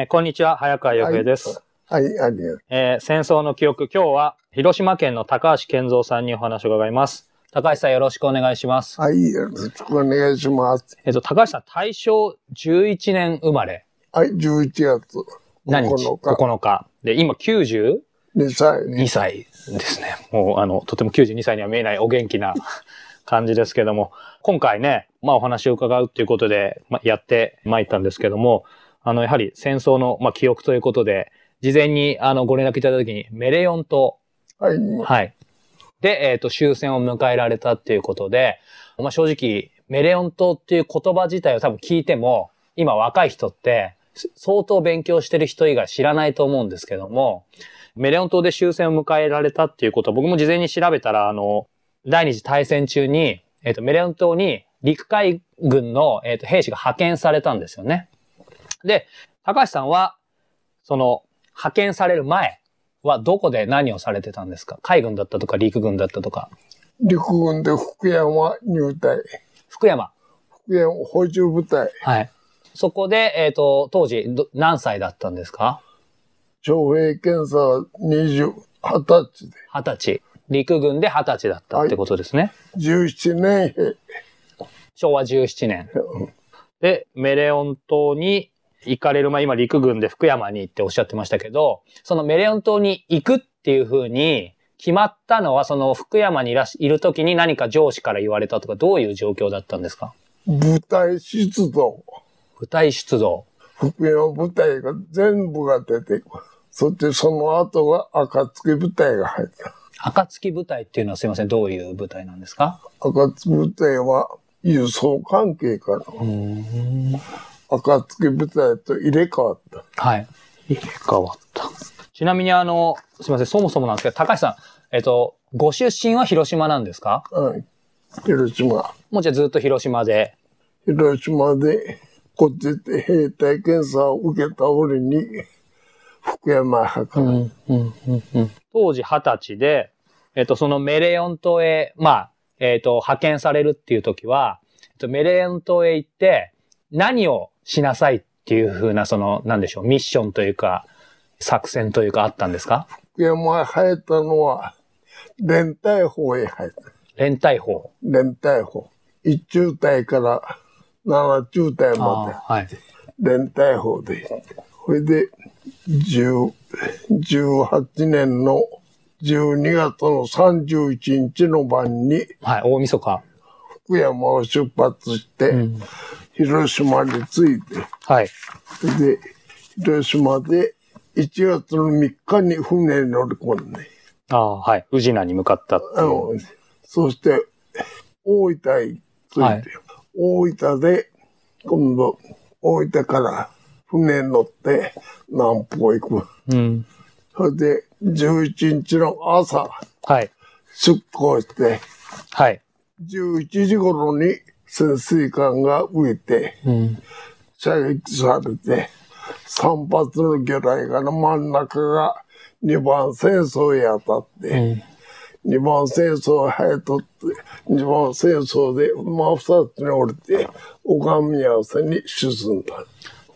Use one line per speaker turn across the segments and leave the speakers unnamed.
えーこんにちは、早川洋平です。
はい、ありがとう。
えー戦争の記憶、今日は広島県の高橋健三さんにお話を伺います。高橋さんよろしくお願いします。
はい、よろしくお願いします。
えっ、と、高橋さん、大正11年生まれ。
はい、11月
何日
？9日、
9日。で、今92
2歳に。
歳ですね。もう、あの、とても92歳には見えないお元気な 感じですけども、今回ね、まあお話を伺うっていうことで、まあ、やってまいったんですけども、あの、やはり戦争の、まあ、記憶ということで、事前に、あの、ご連絡いただいたときに、メレオン島、
はい、
はい。で、えっ、と、終戦を迎えられたっていうことで、まあ、正直、メレオン島っていう言葉自体を多分聞いても、今若い人って、す相当勉強してる人以外知らないと思うんですけども、メレオン島で終戦を迎えられたっていうこと、僕も事前に調べたら、あの、第二次大戦中に、えっ、と、メレオン島に陸海軍の、えっと兵士が派遣されたんですよね。で、高橋さんは、その、派遣される前はどこで何をされてたんですか？海軍だったとか陸軍だったとか。
陸軍で福山入隊、
福山。
福山補充部隊、
はい。そこで、えっ、と、当時ど、何歳だったんですか？
徴兵検査は20、20歳で、
二十歳。陸軍で二十歳だったってことですね。
17年兵。
昭和17年。で、メレオン島に行かれる前、今陸軍で福山に行っておっしゃってましたけど、そのメレオン島に行くっていう風に決まったのは、その福山にいらしいる時に何か上司から言われたとか、どういう状況だったんですか？
部隊出動。
部隊出動。
福山部隊が全部が出て。そしてその後が暁部隊が入った。
暁部隊っていうのはすいません、どういう部隊なんですか？
暁部隊は輸送関係から、暁部隊と入れ替わった。
はい。入れ替わった。ちなみにあの、すいません、そもそもなんですけど、高橋さん、えっと、ご出身は広島なんですか
はい。広島。
もうじゃあずっと広島で。
広島で、こっちで兵隊検査を受けた俺に、福山博
ん、うん、うん。当時二十歳で、えっと、そのメレオン島へ、まあ、えっと、派遣されるっていう時は、えっと、メレオン島へ行って、何をしなさいっていう風な、その、なんでしょう、ミッションというか、作戦というかあったんですか？
福山が入ったのは、連隊法へ入った。
連隊法。
連隊法。一中隊から七中隊
あ
まで
あはい。
連隊法で。それで、10 18年の12月の31日の晩に
はい、大晦日。
福山を出発して、広島に着いて、
はい。
で、広島で1月の3日に船に乗り込んで、
ああ、はい。宇品に向かったっていう。
あの、そして、大分へ着いて、
はい
大分で、今度、大分から船に乗って南方行く。
うん。
それで、11日の朝、
はい。
出港して、
はい。
11時頃に潜水艦が浮いて、
うん。
射撃されて、3発の魚雷がの真ん中が2番戦争へ当たって、2番戦争へとって、2番戦争で真二つに降りて、拝み合わせに沈んだ。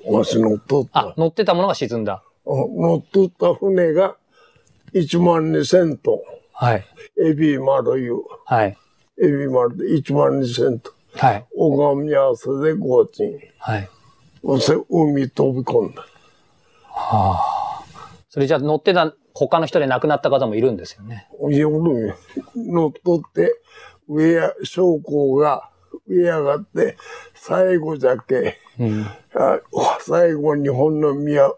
わし乗っとった
あ、。乗ってたものが沈んだ。
乗っとった船が1万2000トン。
はい。
エビ丸いう。
はい。
エビ丸で1万2000トン。
はい。
拝み合わせで合鎮。
はい。
そして海飛び込んだ。
それじゃあ乗ってた他の人で亡くなった方もいるんですよね。
夜乗っとって、上や、将校が上上がって、最後じゃけ、
うん。
あ最後日本の宮、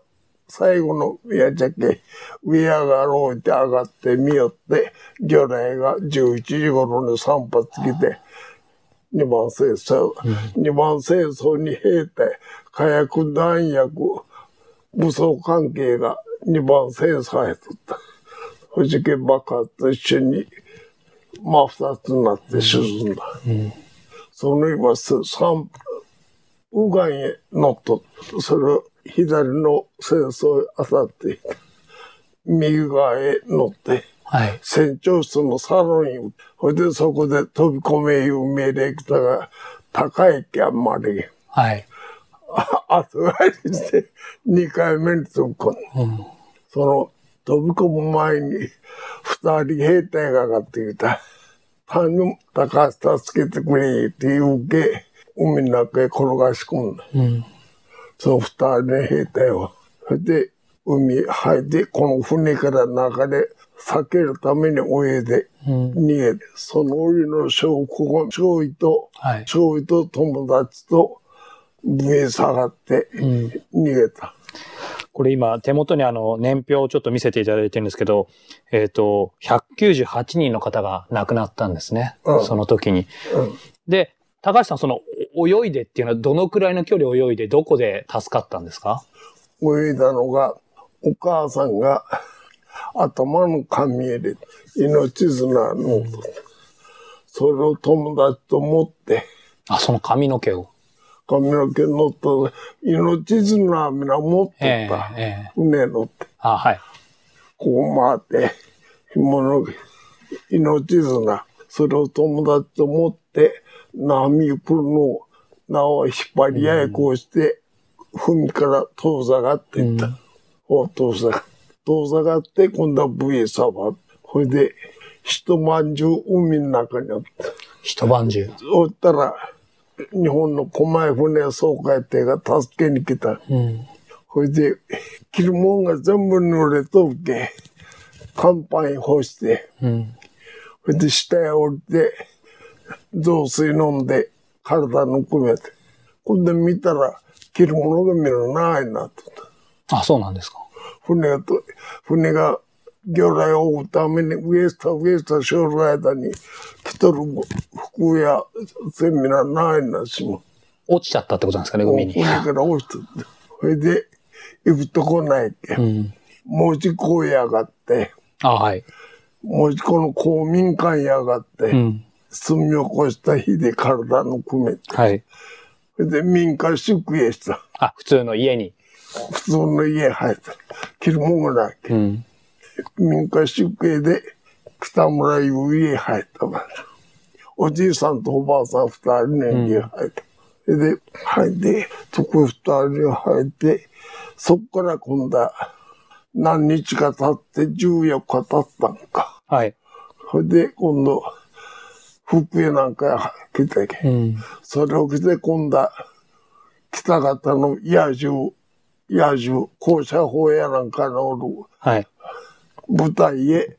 最後の宮じゃけ、上上がろうって上がって見よって、魚雷が11時頃に3発来て、二番戦争、二番戦争に兵隊、火薬弾薬、武装関係が二番戦争へとった。藤家爆発と一緒に真二つになって沈んだ。その今、三、右岸へ乗っとった。それ左の戦争へ当たって。右側へ乗って、
はい。
船長室のサロンに、ほいでそこで飛び込めいう命令来たが、高いけあんまり。
はい。
後帰りして2回目に飛び込んだ。
うん。
その飛び込む前に二人兵隊が上がってきた。頼む、高橋助けてくれって言うけ、海の中へ転がし込んだ。
うん。
その二人の兵隊は。それで、海入って、この船から中で避けるために泳いで
うん。
逃げて、その折の証拠が、少尉と、
はい。
少尉と友達と上へ下がって
うん。
逃げた。
これ今、手元にあの、年表をちょっと見せていただいてるんですけど、えっ、と、198人の方が亡くなったんですね。
うん
その時に。
うん
で、高橋さん、その、お泳いでっていうのはどのくらいの距離を泳いで、どこで助かったんですか？
泳いだのが、お母さんが頭の髪入れ、命綱の、それを友達と持って、
あ、その髪の毛を。
髪の毛乗った、命綱みんな持って
ええ
た。
ええ
船乗って、
あ、はい。
こう回って、紐の命綱、それを友達と持って、波来るのを縄を引っ張り合いこうして、海から遠ざかっていった。お遠ざか遠ざかって、今度はブエサバ。それで、一晩中海の中にあった。
一晩中。
そしたら、日本の狛江船総会艇が助けに来た。
うん。
それで、着るもんが全部濡れとるけ、乾杯干して、
うん。
それで下へ降りて、雑水飲んで、体ぬくめて。今度見たら、着るものが見るないなってた。
あ、そうなんですか。
船がと、船が魚雷を追うために上下上下しょる間に着とる服やセミナーないなしも。
落ちちゃったってことなんですかね、海に。
船から落ちてって。それで、行くとこないけ。
うん。
門司港へ上がって、
あ、はい。
門司港の公民館へ上がって、
うん。
住み起こした日で体のくめて、
はい。
それで民家宿営した。
あ、普通の家に。
普通の家入った。着るもんがないけ。
うん。
民家宿営で北村いう家入ったわ。おじいさんとおばあさん二人の家入った。それで、入って、そこ二人入って、そっから今度は何日か経って14日経ったんか。
はい。
それで今度、福江なんか来てけ。
うん。
それを着て今度は、北方の野獣、野獣、校舎法やなんかのおる
はい。
舞台へ、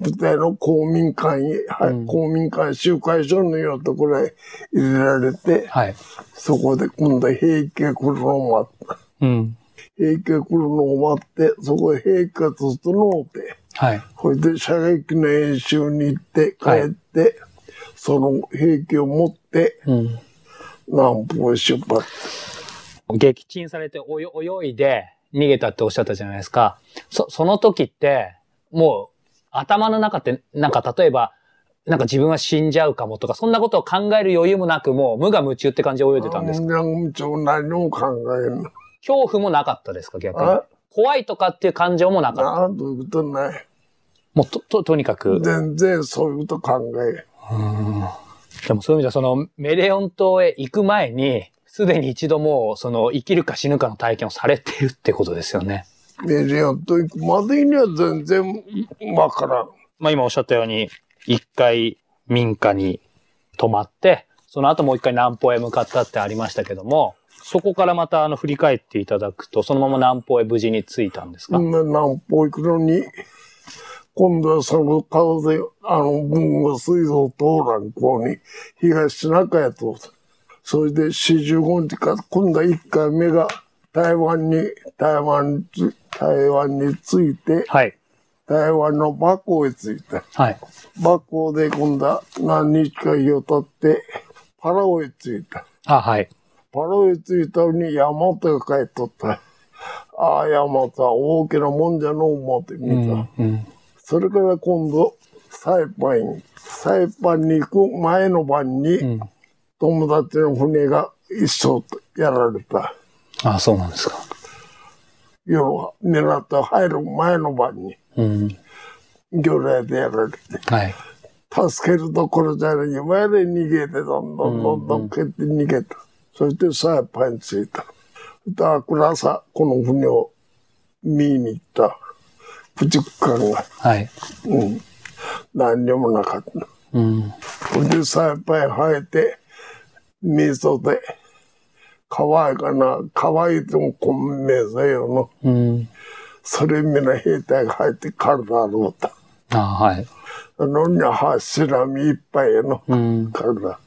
舞台の公民館へ、はい公民館集会所のようなところへ入れられて、
はい。
そこで今度は兵役が来るのを待った。
うん。
兵役が来るのを待って、そこへ兵役が整って、
はい。
それで射撃の演習に行って帰
はい
って、その兵器を持って
うん。
南方へ出発。
撃沈されて泳いで逃げたっておっしゃったじゃないですか。そ、その時って、もう頭の中って、なんか例えば、なんか自分は死んじゃうかもとか、そんなことを考える余裕もなく、もう無我夢中って感じで泳いでたんですか？
なんちょ何も考えんの。
恐怖もなかったですか逆に？
あ。
怖いとかっていう感情もなかった？
なんということない。
もうと、と、とにかく。
全然そういうこと考え。
でもそういう意味では、そのメレオン島へ行く前に、すでに一度もう、その生きるか死ぬかの体験をされているってことですよね。
メリオンと行くまでには全然わからん。
まあ今おっしゃったように、一回民家に泊まって、その後もう一回南方へ向かったってありましたけども、そこからまたあの振り返っていただくと、そのまま南方へ無事に着いたんですか、
南方行くのに、今度はその風で、あの、文後水道東南港に東シナ海へ通った。それで45日か、今度は1回目が台湾に、台湾に、台湾に着いて、
はい。
台湾の馬港へ着いた。
はい。
馬港で今度は何日か日を経って、パラオへ着いた。
あ、はい。
パラオへ着いたのにヤマトが帰っとった。ああ、ヤマトは大きなもんじゃのう思って見た。
うん。
それから今度、サイパンに、サイパンに行く前の晩に、
ん
友達の船が一緒やられた。
あ、そうなんですか。
要は、港入る前の晩に、
うん。
魚雷でやられて、
はい。
助けるどころじゃない、前で逃げて、どんどんどんどん蹴って逃げた。そしてサイパンに着いた。だからさ、この船を見に行った。駆逐艦が。
はい。
うん。何にもなかった。
うん。
ほんで、さっぱい生えて、水で、可愛いかな、可愛いともこんめさよの。
うん。
それみな兵隊が入って体洗うた。
あはい。
あのにいっぱいやの、
うん。
体。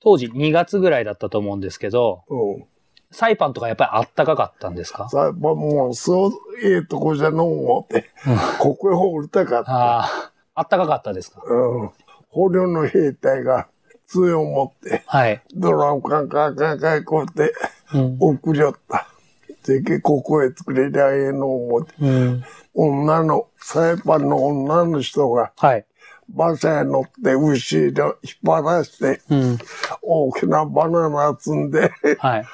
当時2月ぐらいだったと思うんですけど、
うん。
サイパンとかやっぱりあったかかったんですか？
さっぱもう、そう、ええとこじゃのう思って、ここへ降りたかった。
ああ、あったかかったですか？
うん。捕虜の兵隊が杖を持って、
はい。
ドラムカンカンカンカンこうやって
うん。
送りよった。でけここへ作れりゃええの思って。
うん。
女の、サイパンの女の人が
はい。
馬車へ乗って後ろ引っ張らして、
うん。
大きなバナナ積んで、
はい。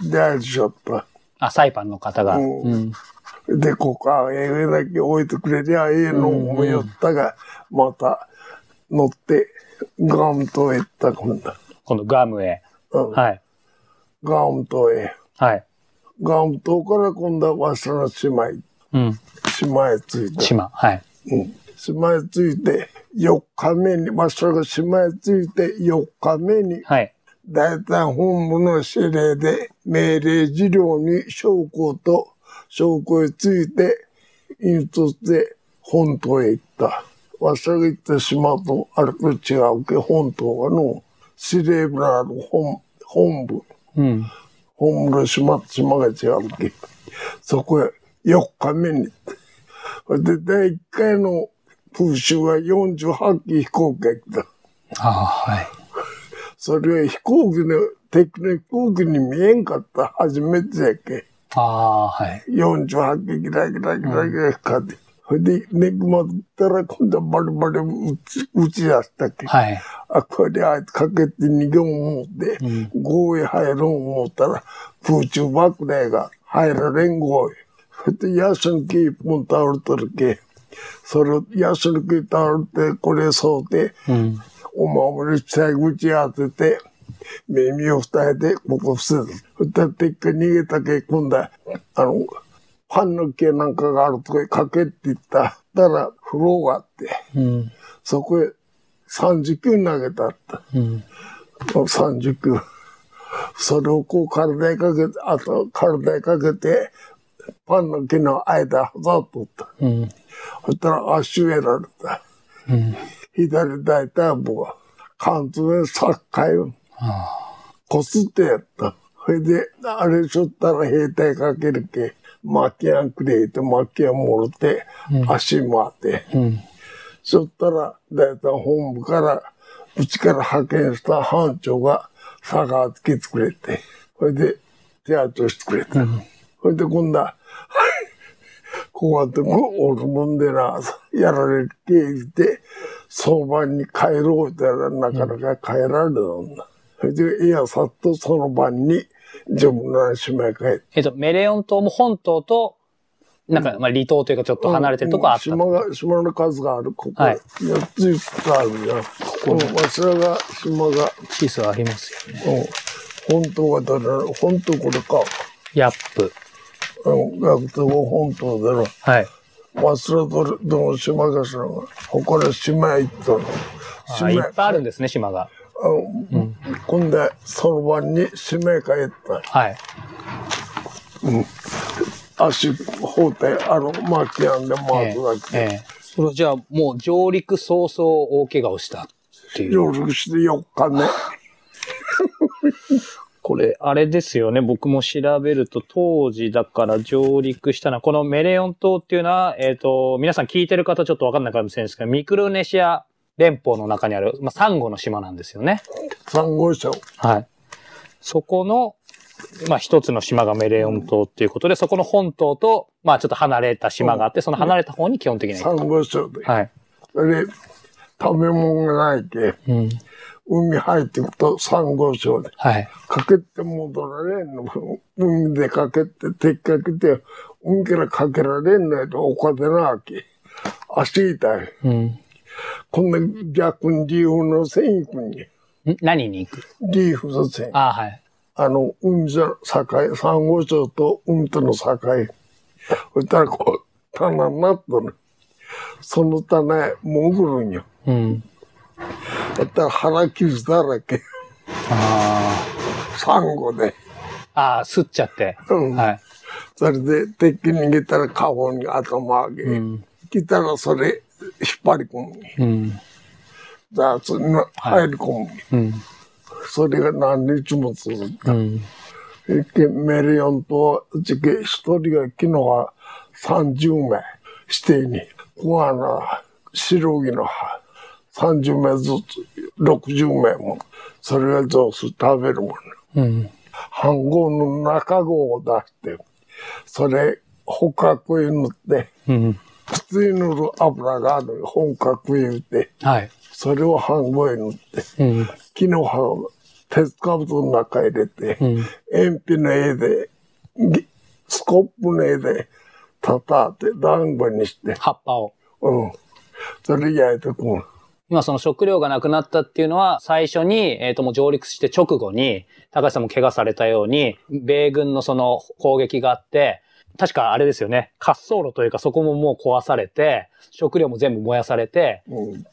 出しよった。
あ、サイパンの方が。
うん
うん。
で、ここはええだけ置いてくれりゃええの思いよったが、また乗って、ガム島へ行った、今度。
今度ガムへ。
うん
はい。
ガム島へ。
はい。
ガム島から今度はわしの島へ、
うん。
島へ着いた。
島。はい。
うん島へ着いて、4日目に、わしが島へ着いて4日目に、
はい。
大体本部の指令で命令事業に将校と将校へついて引率で本島へ行った。わしが行った島とあれと違うけ、本島はの司令部のある本本部、
うん。
本部の島と島が違うけ。そこへ4日目にで第1回の空襲は48機飛行機が来た。
ああ、はい。
それは飛行機の、敵の飛行機に見えんかった。初めてやっけ。
ああ、はい。
48機ギラギラギラギラ光って。それで、ネグマったら今度はバリバリ撃ち、撃ち出したっけ。
はい。
あ、これあいつかけて逃げん思って、号へ入ろう思ったら、空中爆弾が入られん号へ。それで、ヤシの木一本倒れとるけ。それを、ヤシの木倒れて、これそうて、
うん。
お守り下口当てて、耳を塞いで、ここ伏せる。そしたら敵が逃げたけ、今度は、あの、パンの毛なんかがあるとこへかけって言った。ら、風呂があって、
うん。
そこへ30球投げたった。
うん。
30球。それをこう体にかけて、あと体にかけて、パンの木の間、挟っとった。
うん。
そしたら足をやられた。
うん。
左大腿部が関東へ殺回をこすってやった。それで、あれしょったら兵隊かけるけ、巻きやんくれって巻きやもろて、足回って。
うん。
そしたら、大体本部から、うちから派遣した班長が、佐川つけてくれて、それで、手当てをしてくれた。それで今度は、こうやっておるもんでな、やられるけ言って、相場に帰ろうってなかなか帰られたんだ。それで、いや、さっとその晩に自分の島へ帰って。
えっと、メレオン島も本島と、なんか、まあ、離島というかちょっと離れてるとこあった。
島が、島の数がある、ここ。
はい
4つ5つあるじゃん。ここが、島が、
地図ありますよね。
うん、本島がどれなの？本島これか。
ヤップ。
うん、学徒語本島だろ。
はい。
どの島かしらが。他の島へ行ったの。
あいっぱいあるんですね、島が。
うん、今度はその晩に島へ帰った。
はい。
足、包帯、あの、巻きやんで回
え
すだけ。
えええそれじゃあ、もう上陸早々大怪我をしたっていう。
夜して4日ね。
これ、あれですよね。僕も調べると、当時だから上陸したのは、このメレオン島っていうのは、えっ、と、皆さん聞いてる方ちょっとわかんないかもしれないですけど、ミクロネシア連邦の中にある、まあ、サンゴの島なんですよね。
三号車を。
はい。そこの、まあ、一つの島がメレオン島っていうことで、そこの本島と、まあ、ちょっと離れた島があって、その離れた方に基本的には行
三号車で。
く。はい。
それで、食べ物がないけ、
うん。
海入ってくと三号礁で。
はい。
かけて戻られんの。海でかけて、敵かけて、海からかけられんのやと、お金なわけ。足痛い。
うん。
こんな逆にリーフの線行くんや。
ん？何に行く？
リーフの線。
ああ、はい。
あの、海の境、珊瑚礁と海との境。そしたらこう、棚になっとる。その棚へ潜るんよ。
うん。
だったら腹傷だらけ。
あ
サンゴで。
あ。ああ、すっちゃって。
うん
はい。
それで敵逃げたら顔に頭上げ。
うん。
来たらそれ引っ張り込む。
うん。
雑に入り込む。
うん。
それが何日も続く。
うん。
でメリオンと時期一人が昨日は30名指定に。コアナ、白木の葉、30名ずつ、60名も。それが上手食べるもの。
うん。
飯盒の中号を出して、それ、捕獲に塗って、
うん。
普通に塗る油がある本格言うて、
はい。
それを飯盒に塗って、
うん。
木の葉を鉄かぶとの中入れて、
うん。
鉛筆の絵で、ぎスコップの絵で叩いて団子にして、
葉っぱを。
うん。それ焼いてくる。
今その食料がなくなったっていうのは、最初に、えっ、ともう上陸して直後に、高橋さんも怪我されたように、米軍のその攻撃があって、確かあれですよね、滑走路というかそこももう壊されて、食料も全部燃やされて、
うん。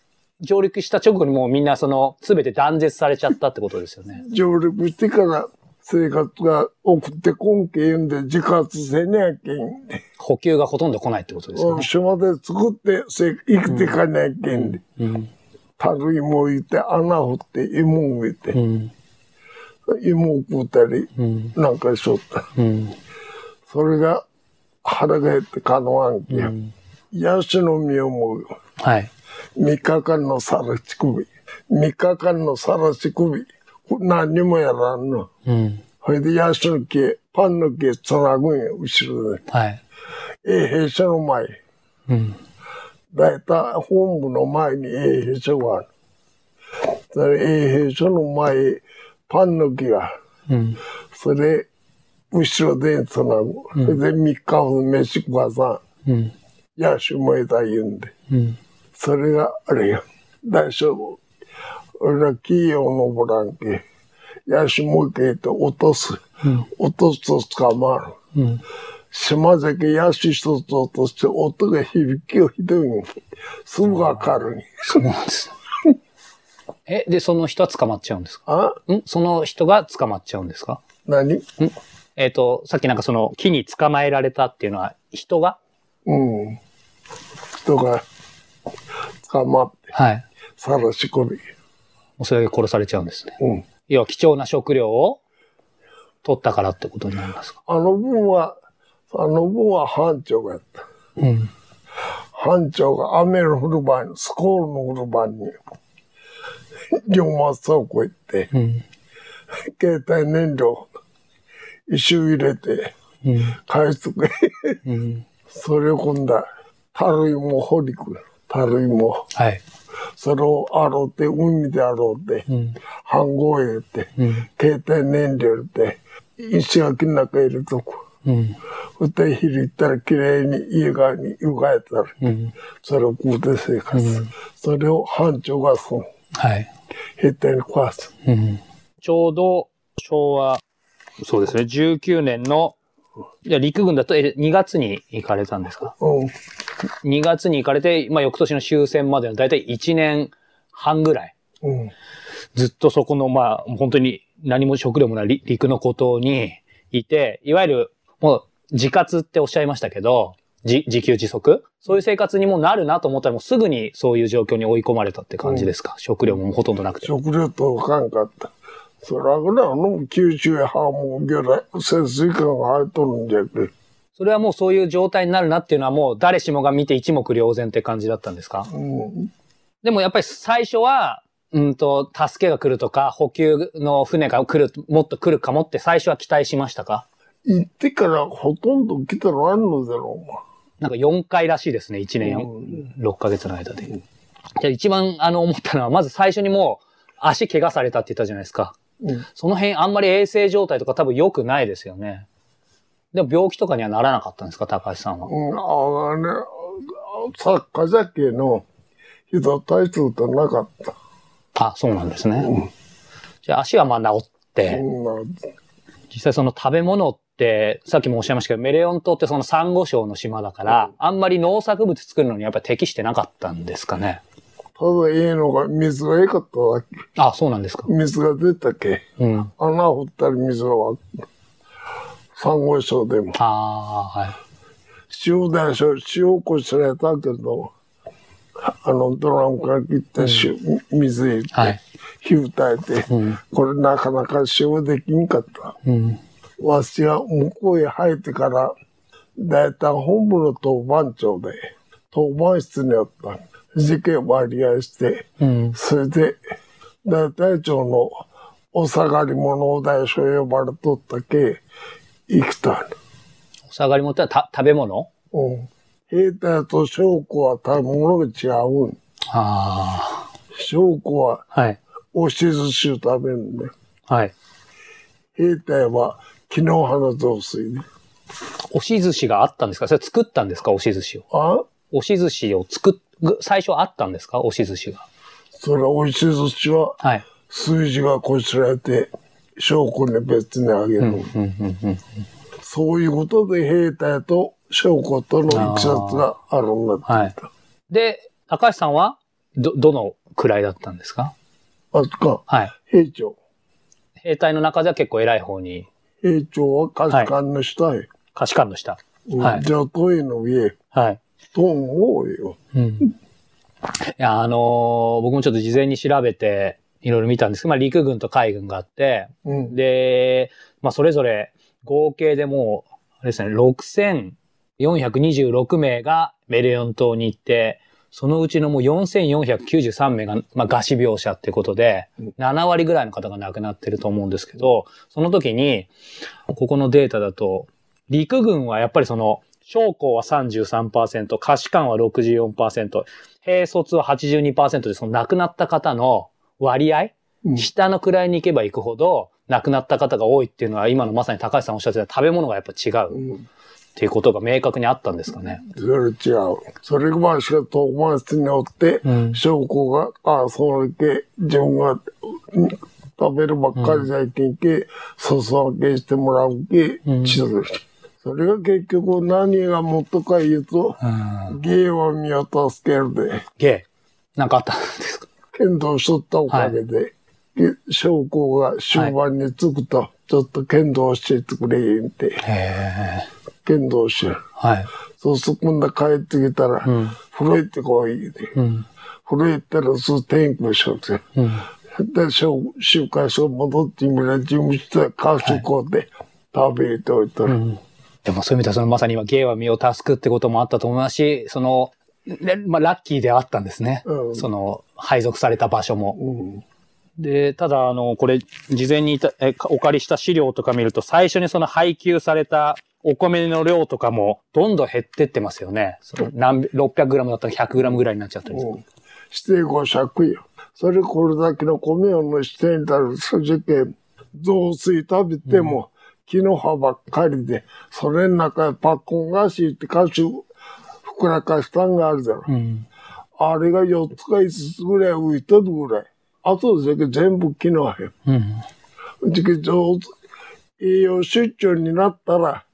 上陸した直後にもうみんなその、すべて断絶されちゃったってことですよね。
上陸してから生活が送ってこんけ言うんで自活せにゃけんで。
補給がほとんど来ないってことですよね。
島で作ってせ生きてかにゃけんで。
うん。
樽芋いて穴掘って芋植えて、
うん。
芋食うたり
うん。
なんかしとった。
うん。
それが腹が減ってかのわんけや。ヤシの実をもう
はい。
3日間のさらし首。3日間のさらし首。何にもやらんの。
うん。
それでヤシの木、パンの木つなぐんよ、後ろで。
はい。
衛兵所の前。
うん。
だいたい本部の前に衛兵所がある。それ衛兵所の前、パンの木が。
うん。
それ、後ろでつなぐ。それで3日ほど飯食わさん。
うん。
ヤシ燃えた言うんで。
うん。
それがあれよ。大丈夫。俺ら木を登らんけ。ヤシもう一回と落とす。落とすと捕まる。
うん。
島崎ヤシ一つ落として音が響きをひどいんすぐわかるん
そうなんです。え、で、その人は捕まっちゃうんですか？
あ？
ん？その人が捕まっちゃうんですか？
何？
えっ、と、さっきなんかその木に捕まえられたっていうのは人が？
うん。人が捕まって、
はい。
さらし込み。
もうそれで殺されちゃうんですね。
うん。
要は貴重な食料を取ったからってことになりますか？
あの分は、あの分は班長がやった。
うん。
班長が雨の降る晩に、スコールの降る晩に、両松倉庫行って、
うん。
携帯燃料、一周入れて、
うん。
返すく
うん。
それを今度は、樽芋掘りくる。樽芋。
はい。
それを洗うて、海で洗うて、
うん。
飯盒入れて、
うん。
携帯燃料入れて、石垣の中入れとく。
うん。
そして昼行ったら綺麗に家側に湯がえたら、
うん。
それを食うて生活。それを班長がその、
はい。
兵隊に壊す。
うん。ちょうど昭和、そうですね、19年の、じゃあ陸軍だとえ2月に行かれたんですか？
うん。
2月に行かれて、まあ、翌年の終戦までの大体1年半ぐらい、
うん。
ずっとそこの、まあ、本当に何も食料もない陸陸の孤島にいて、いわゆる、もう、自活っておっしゃいましたけど、自自給自足？そういう生活にもなるなと思ったらもうすぐにそういう状況に追い込まれたって感じですか、食料もほとんどなくて。
食料とかんかった。そらぐらいの九州へハーモンギョラ、潜水艦が入っとるんじゃけ。
それはもうそういう状態になるなっていうのはもう誰しもが見て一目瞭然って感じだったんですか？
うん。
でもやっぱり最初は、うんと、助けが来るとか、補給の船が来る、もっと来るかもって最初は期待しましたか？
行ってからほとんど来たらあんのだろ
なんか4回らしいですね、1年
う
6ヶ月の間で。じゃあ一番あの思ったのは、まず最初にもう足怪我されたって言ったじゃないですか。
う。うん。
その辺あんまり衛生状態とか多分良くないですよね。でも病気とかにはならなかったんですか、高橋さんは？
うん、ああね、作家じゃけのひど体質となかった。
あ、そうなんですね。じゃあ足はまあ治って、
うん、
実際その食べ物って、さっきもおっしゃいましたけど、メレオン島ってそのサンゴ礁の島だから、あんまり農作物作るのにやっぱり適してなかったんですかね。
ただいいのが水が良かっただけ。
あ、そうなんですか。
水が出たけ。
うん。
穴掘ったら水が湧く。サンゴ礁でも。
ああ、はい。
塩でしょ、塩こしられたけど、あの、ドラムから切って塩、水入れて、
はい
火歌えて、
うん
これなかなか塩できんかった。
うん。
わしが向こうへ入ってから、だいたい本部の当番長で、当番室にあった。事件割り合いして、
うん。
それで、大隊長のお下がり物を大将呼ばれとったけ、生きた
お下がりもってた食べ物？
の。うん。兵隊と将校は食べ物が違うん。
あ
将校は
あ。はい。
押し寿司を食べるんで、
はい。
兵隊は木の葉の雑炊で。
押し寿司があったんですか？それ作ったんですか？押し寿司を。
あ？
押し寿司を作っ、最初あったんですか？押し寿司が。
それ押し寿司は
はい。
数字がこしられて、将校に別にあげる。そういうことで兵隊と将校とのいきさつがあるんだって言った。
で、高橋さんは、ど、どの位だったんですか？
あとか、
はい。
兵長。
兵隊の中では結構偉い方に、
兵長は価値観の下へ。
価値観の下。はい
じゃあ、問いの上、
はい。
と思うよ。
うん。いや、あのー僕もちょっと事前に調べて、いろいろ見たんですけど、まあ、陸軍と海軍があって、
うん。
で、まあ、それぞれ合計でもう、あれですね、6426名がメレオン島に行って、そのうちのもう4493名が、まあ、餓死病者っていうことで、7割ぐらいの方が亡くなってると思うんですけど、その時に、ここのデータだと、陸軍はやっぱりその、将校は33%、下士官は64%、兵卒は82%で、その亡くなった方の割合、
うん
下の位に行けば行くほど、亡くなった方が多いっていうのは、今のまさに高橋さんおっしゃってた食べ物がやっぱ違う
うん。
っていうことが明確にあったんですかね。
それ違う。それがわしが当番室におって、
うん
将校が、ああ、それけ、自分が、うん食べるばっかりじゃいけんけ、裾分けしてもらうけ、
うん
しろそれが結局何がもっとか言うと、
うん。
芸は身を助けるで、
ゲイ。なんかあったんですか？
剣道しとったおかげで、で将校が終盤に着くと、ちょっと剣道教えてくれ言って、
へえ。
剣道教える。
はい。
そうすると今度帰ってきたら、
うん
風呂行ってこい言うて。
うん。
風呂行ったらすぐ天気しようて。
うん。
で、週週刊誌戻ってみら、事務室でカフェこうで食べておいたら、
うん。でもそういう意味では、そのまさに今、ゲイは身を助くってこともあったと思いますし、その、ねまあ、ラッキーではあったんですね。
うん
その、配属された場所も。
うん。
で、ただ、あの、これ、事前にいたえお借りした資料とか見ると、最初にその配給されたお米の量とかも、どんどん減ってってますよね。その何、600グラムだったら100グラムぐらいになっちゃったりする。
うん。指定5尺よ。それこれだけの米をのしてんだら、それけ、雑炊食べても、木の葉ばっかりで、それの中にパッコン菓子って菓子、ふくらかしたんがあるだろ。
うん。
あれが4つか5つぐらい浮いとるぐらい。あとで全部木の葉よ。
うん。
じき上手、栄養出張になったら、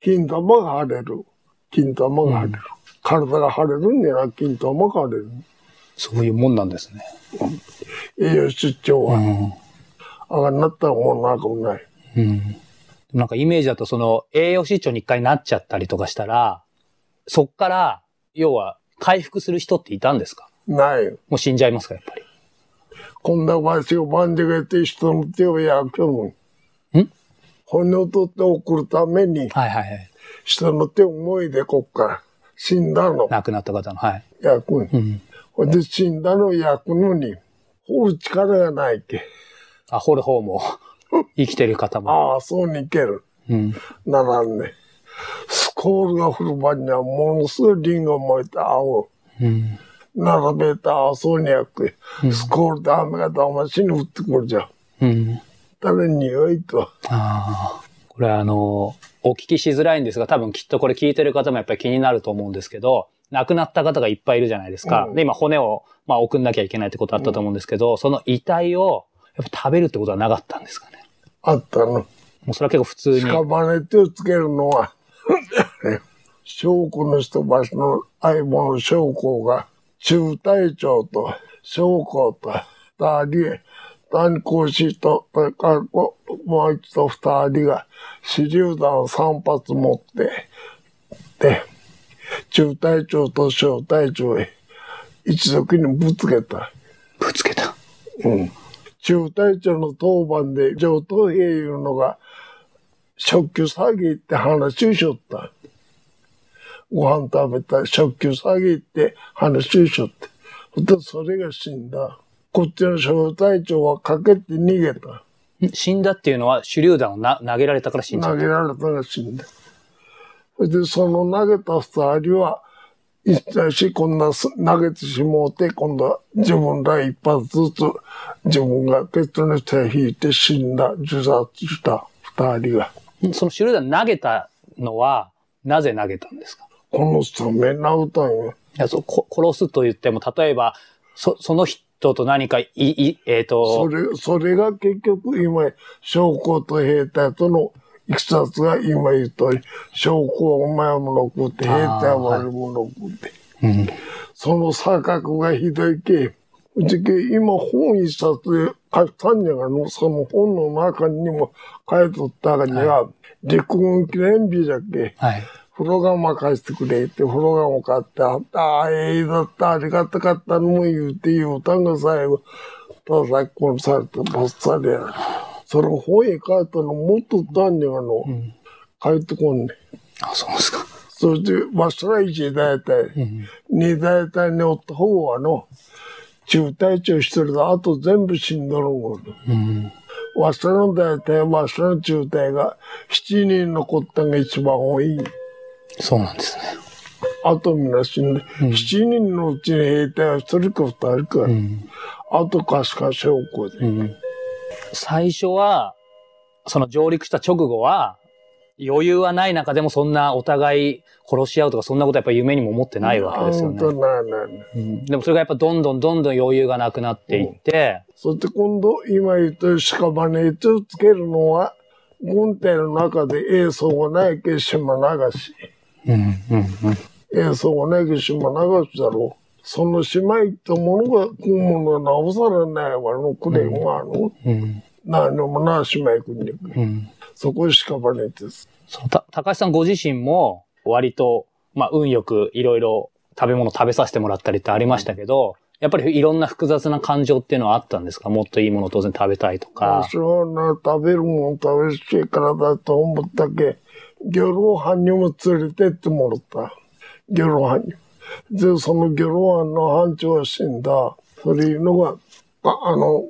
金玉が腫れる。金玉が腫れる。体が腫れるんだよな、金玉が腫れる。
そういうもんなんですね。
栄養出張は。
うん。
あがんなったらもうなくない。
うん。なんかイメージだとその栄養失調に一回なっちゃったりとかしたら、そっから、要は回復する人っていたんですか？
ないよ。
もう死んじゃいますか、やっぱり。
こんな場所を万事がやって人の手を焼くの。
ん
骨を取って送るために、
はいはいはい。
人の手を思いでこっから死んだの。
亡くなった方の。はい。
焼くの。
うん。
ほんで死んだのを焼くのに、掘る力がないけ。
あ、掘る方も、生きてる方も。
ああ、そうにいける。
うん。
ならんね。スコールが降る場にはものすごいリンゴ燃えた青。
うん。
並べた青そうにやって、スコールで雨が騙しに降ってくるじゃん。
うん。
だから匂いと。
ああ。これあの、お聞きしづらいんですが、多分きっとこれ聞いてる方もやっぱり気になると思うんですけど、亡くなった方がいっぱいいるじゃないですか。
うん
で、今骨を、まあ送んなきゃいけないってことあったと思うんですけど、その遺体をやっぱ食べるってことはなかったんですかね。
あったの。
もうそれは結構普通に。
屍手をつけるのは、将校の人ばしの相棒の将校が、中隊長と将校と二人、炭鉱師と、それからもう一度二人が手榴弾を三発持って、で、中隊長と小隊長へ一族にぶつけた。
ぶつけた。
うん。中隊長の当番で上等兵いうのが、食器詐欺って話をしよった。ご飯食べた食器詐欺って話をしよって。で、それが死んだ。こっちの小隊長はかけて逃げた。
ん？死んだっていうのは手榴弾をな投げられたから死んじゃった。
投げられたら死んだ。それで、その投げた二人は、一体し、こんなす投げてしもうて、今度は自分ら一発ずつ、自分が別の手を引いて死んだ、自殺した二人が。
んその手榴弾投げたのは、なぜ投げたんですか？
この人目殴ったんよ。
いやそうこ殺すと言っても、例えば、そ、その人と何かい、い、えっ、と、
それ、それが結局今、将校と兵隊とのいきさつが今言うとり、将校はお前もの食って、兵隊は悪者の食って。
うん。
その錯覚がひどいけ、うちけ今本一冊で書いたんやがの、その本の中にも書いとったがには、陸軍記念日じゃっけ、
はい。
風呂釜貸してくれって、風呂釜買ってあった、ああ、ええだった、ありがたかったのも言うて言うたんが最後、ただ殺されてばっさりやる。それ本へ書いたのもっとったんやがの、書いてこんねん。
あ、そうですか。
そして、わしら一大隊、二大隊におった方はの、中隊長一人で、あと全部死んどるんご
うん。
わしらの大隊、わしらの中隊が七人残ったのが一番多い。
そうなんですね。
あとみんな死んで、七人のうちに兵隊は一人か二人か、
うん。
あとかしか証拠で。
うん。最初は、その上陸した直後は、余裕はない中でもそんなお互い殺し合うとかそんなことやっぱり夢にも思ってないわけですよね。うん。でもそれがやっぱどんどんどんどん余裕がなくなっていって、
そして今度、今言った屍につけるのは、軍隊の中で映像がないけ島流し。
うん、うん、う
がないけ島流しだろ。う。その島行ったものが食うものなおさらないわのくれんはあの、
うん、
何もな島行くんだけど、
うん。
そこ屍です。
そのた高橋さんご自身も割と、まあ運よくいろいろ食べ物食べさせてもらったりってありましたけど、やっぱりいろんな複雑な感情っていうのはあったんですか？もっといいものを当然食べたいとか。
私はな、食べるもん食べるしからだと思ったけ、魚老藩にも連れてってもらった。魚老藩に。で、その魚老藩の藩長は死んだ。それいうのが、ああの、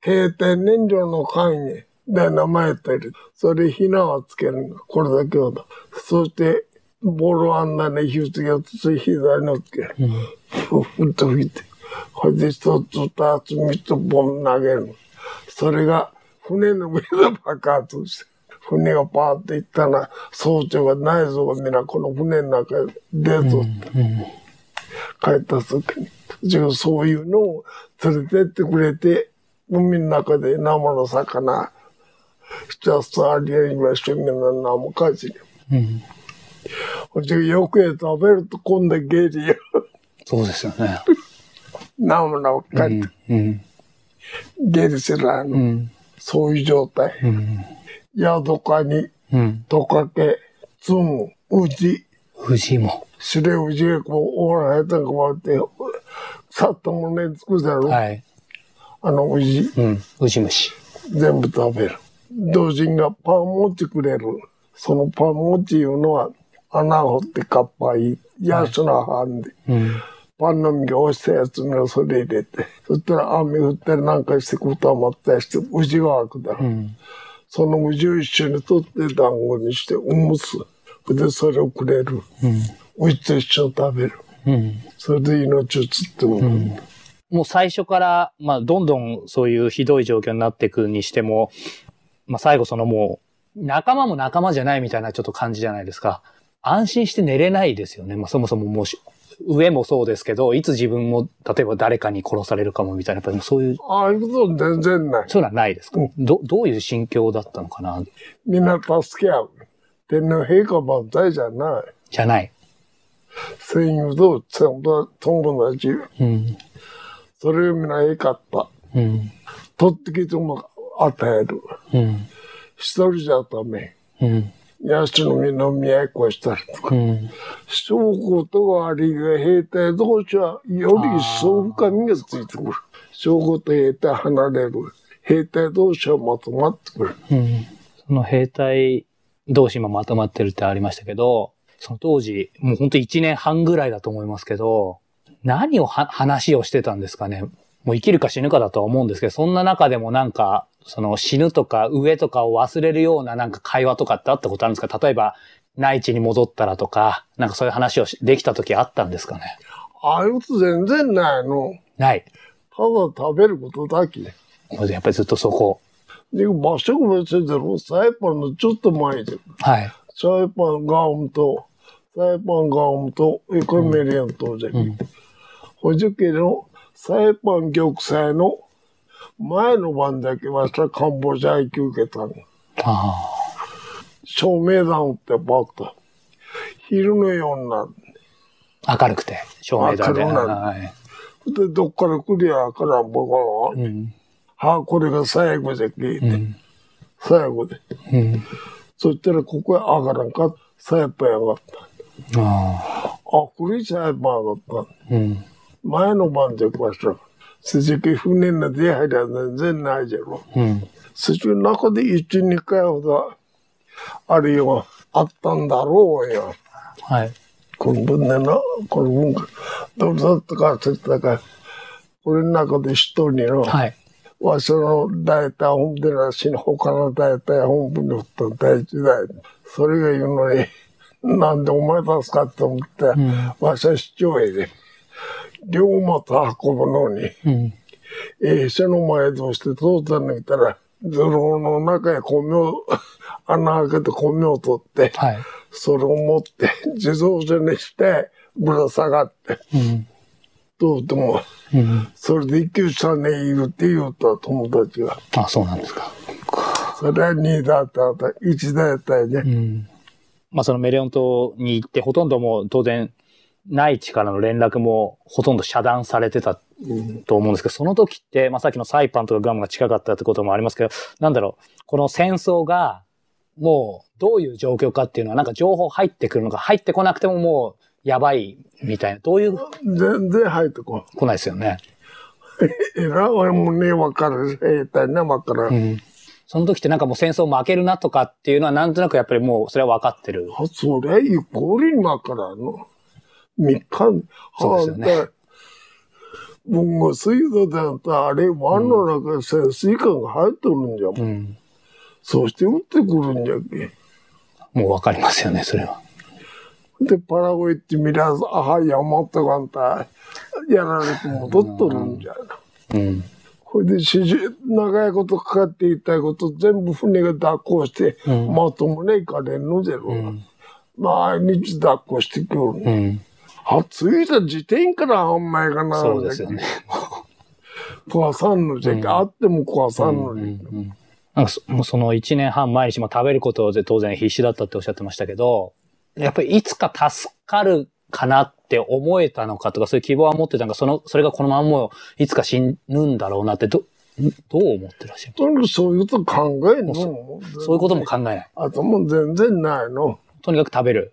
経典燃料の会に、で名前ってる。それ、ひなはつけるんだ。これだけはだ。そして、ボールあんなね、火つけようとして左のつける。ふふっと吹いて。これで一つ、二つ、三つ、ボン投げるの。それが船の上で爆発して、船がパーって行ったら、総長が内臓がみんなこの船の中で出とって、帰った時に、そういうのを連れてってくれて、海の中で生の魚、一つありやりましょう、みんな生かじり。
うん。
ほんで、よく食べると今度は下痢よ。
そうですよね。
生のか
うん。うん。
下痢するあの、
うん。
そういう状態。
うん。
ヤドカニ、
うん。
トカゲ、ツム、ウジ、
藤も。
シレウジがこう、オーラヘタが回って、さっともね、つくだろ、
はい。
あのウジ、
うん。ウジ虫。
全部食べる。同人がパン持ってくれる。そのパン持ちいうのは、穴掘ってカッパい、ヤシの半で、
うん。
パンの実が落ちたやつにそれ入れて、そしたら雨降ったりなんかしてくたまったりして、ウジが開くだろ。
うん。
そのウジを一緒に取って団子にして、おむす。で、それをくれる。
うん。
うちと一緒に食べる。
うん。
それで命をつってもらう。
もう最初から、まあ、どんどんそういうひどい状況になっていくにしても、まあ、最後そのもう、仲間も仲間じゃないみたいなちょっと感じじゃないですか。安心して寝れないですよね。まあ、そもそももうし上もそうですけど、いつ自分も、例えば誰かに殺されるかもみたいな、やっぱりそういう、
ああいうこと全然ない。
そういうのはないですか、
うん
ど、どういう心境だったのかな？
みんな助け合う。天皇陛下万歳じゃない。
じゃない。
戦友と友達、
うん。
それをみんなえかった。
うん。
取ってきても与える。
うん。
一人じゃダメ。
うん。
ヤシの実の宮へ越したりとか。
うん。
証拠とありが兵隊同士はより一層深みがついてくる。証拠と兵隊離れる。兵隊同士はまとまってくる。
うん。その兵隊同士今まとまってるってありましたけど、その当時、もう本当1年半ぐらいだと思いますけど、何をは話をしてたんですかねもう生きるか死ぬかだとは思うんですけど、そんな中でもなんか、その死ぬとか上とかを忘れるようななんか会話とかってあったことあるんですか？例えば、内地に戻ったらとか、なんかそういう話をしできた時あったんですかね？
ああいうこと全然ないの。
ない。
ただ食べることだけ。
やっぱりずっとそこ。
で、場所が別だろ。サイパンのちょっと前で。
はい。
サイパンガウンと、サイパンガウンと、エコメリアンとじゃ。
ん
ほじけのサイパン玉砕の前の晩だけわしはカンボジア行き受けたの。
あ
照明弾ってばった。昼のようになる。
あ。明るくて、照明弾で。
明るくなる
はい。
で、どっから来りゃからん僕は、
うん。
はあ、これが最後じゃけ、
うん。
最後で。
うん。
そしたらここへ上がらんか、サイパン上がった。
ああ。
あ、これサイパン上がった。
うん。
前の晩でこうした。筋木船の出入りは全然ないじゃろ。
うん。
そっちの中で一、二回ほど、あるいはあったんだろうよ。
はい。
この分でな、この分か、どうだったかって言ったか、これの中で一人の、
はい。
わしの大体本部らしい他の大体本部におった第一代。それが言うのに、なんでお前助かって思って、
ん
わしは市長へで、両股運ぶのに、
うん。
え車の前通して通ったのに来たら、ズロの中へ米を、穴開けて米を取って、
はい。
それを持って自動車にしてぶら下がって、
うん。
どうでも、
うん。
それで一級さんねいるって言うた友達が。
あ、そうなんですか。
それは2だった、1だったよね。
うん。まあそのメレオン島に行って、ほとんどもう当然、内地からの連絡もほとんど遮断されてたと思うんですけど、その時って、まあさっきのサイパンとかグアムが近かったってこともありますけど、なんだろう、この戦争が、もうどういう状況かっていうのは、なんか情報入ってくるのか、入ってこなくてももうやばいみたいな、どういう、
全然入ってこ
来ないですよね。
ん。えら俺もね、わかる。ええたいね、わから。
うんん。その時ってなんかもう戦争負けるなとかっていうのはなんとなくやっぱりもうそれは分かってる。
あ、それ、ゆっくりわからんの。三日、
そうですよね
はあで僕が水道だったあれ、湾の中に潜水艦が入っとるんじゃもん。
うん。
そして撃ってくるんじゃけ。
もう分かりますよね、それは。
で、パラグアイってみりゃ、あは、山とかんた、やられて戻っとるんじゃな。
うん。
これで長いことかかっていたいこと全部船が蛇行して、
うん
まともねいかれんのじゃろ。
ん
毎日蛇行してくる。
うん。
あ、着いた時点からあんまいかな。
そうですよね。
壊さんのじゃけ、あっても壊さんのに。
うんなんかそその1年半毎日も食べることで当然必死だったっておっしゃってましたけど、やっぱりいつか助かるかなって思えたのかとか、そういう希望は持ってたのか、その、それがこのままもういつか死ぬんだろうなって、ど、どう思ってらっしゃる
とにかくそういうこと考えんの？
そういうことも考えない。
あともう全然ないの。
とにかく食べる。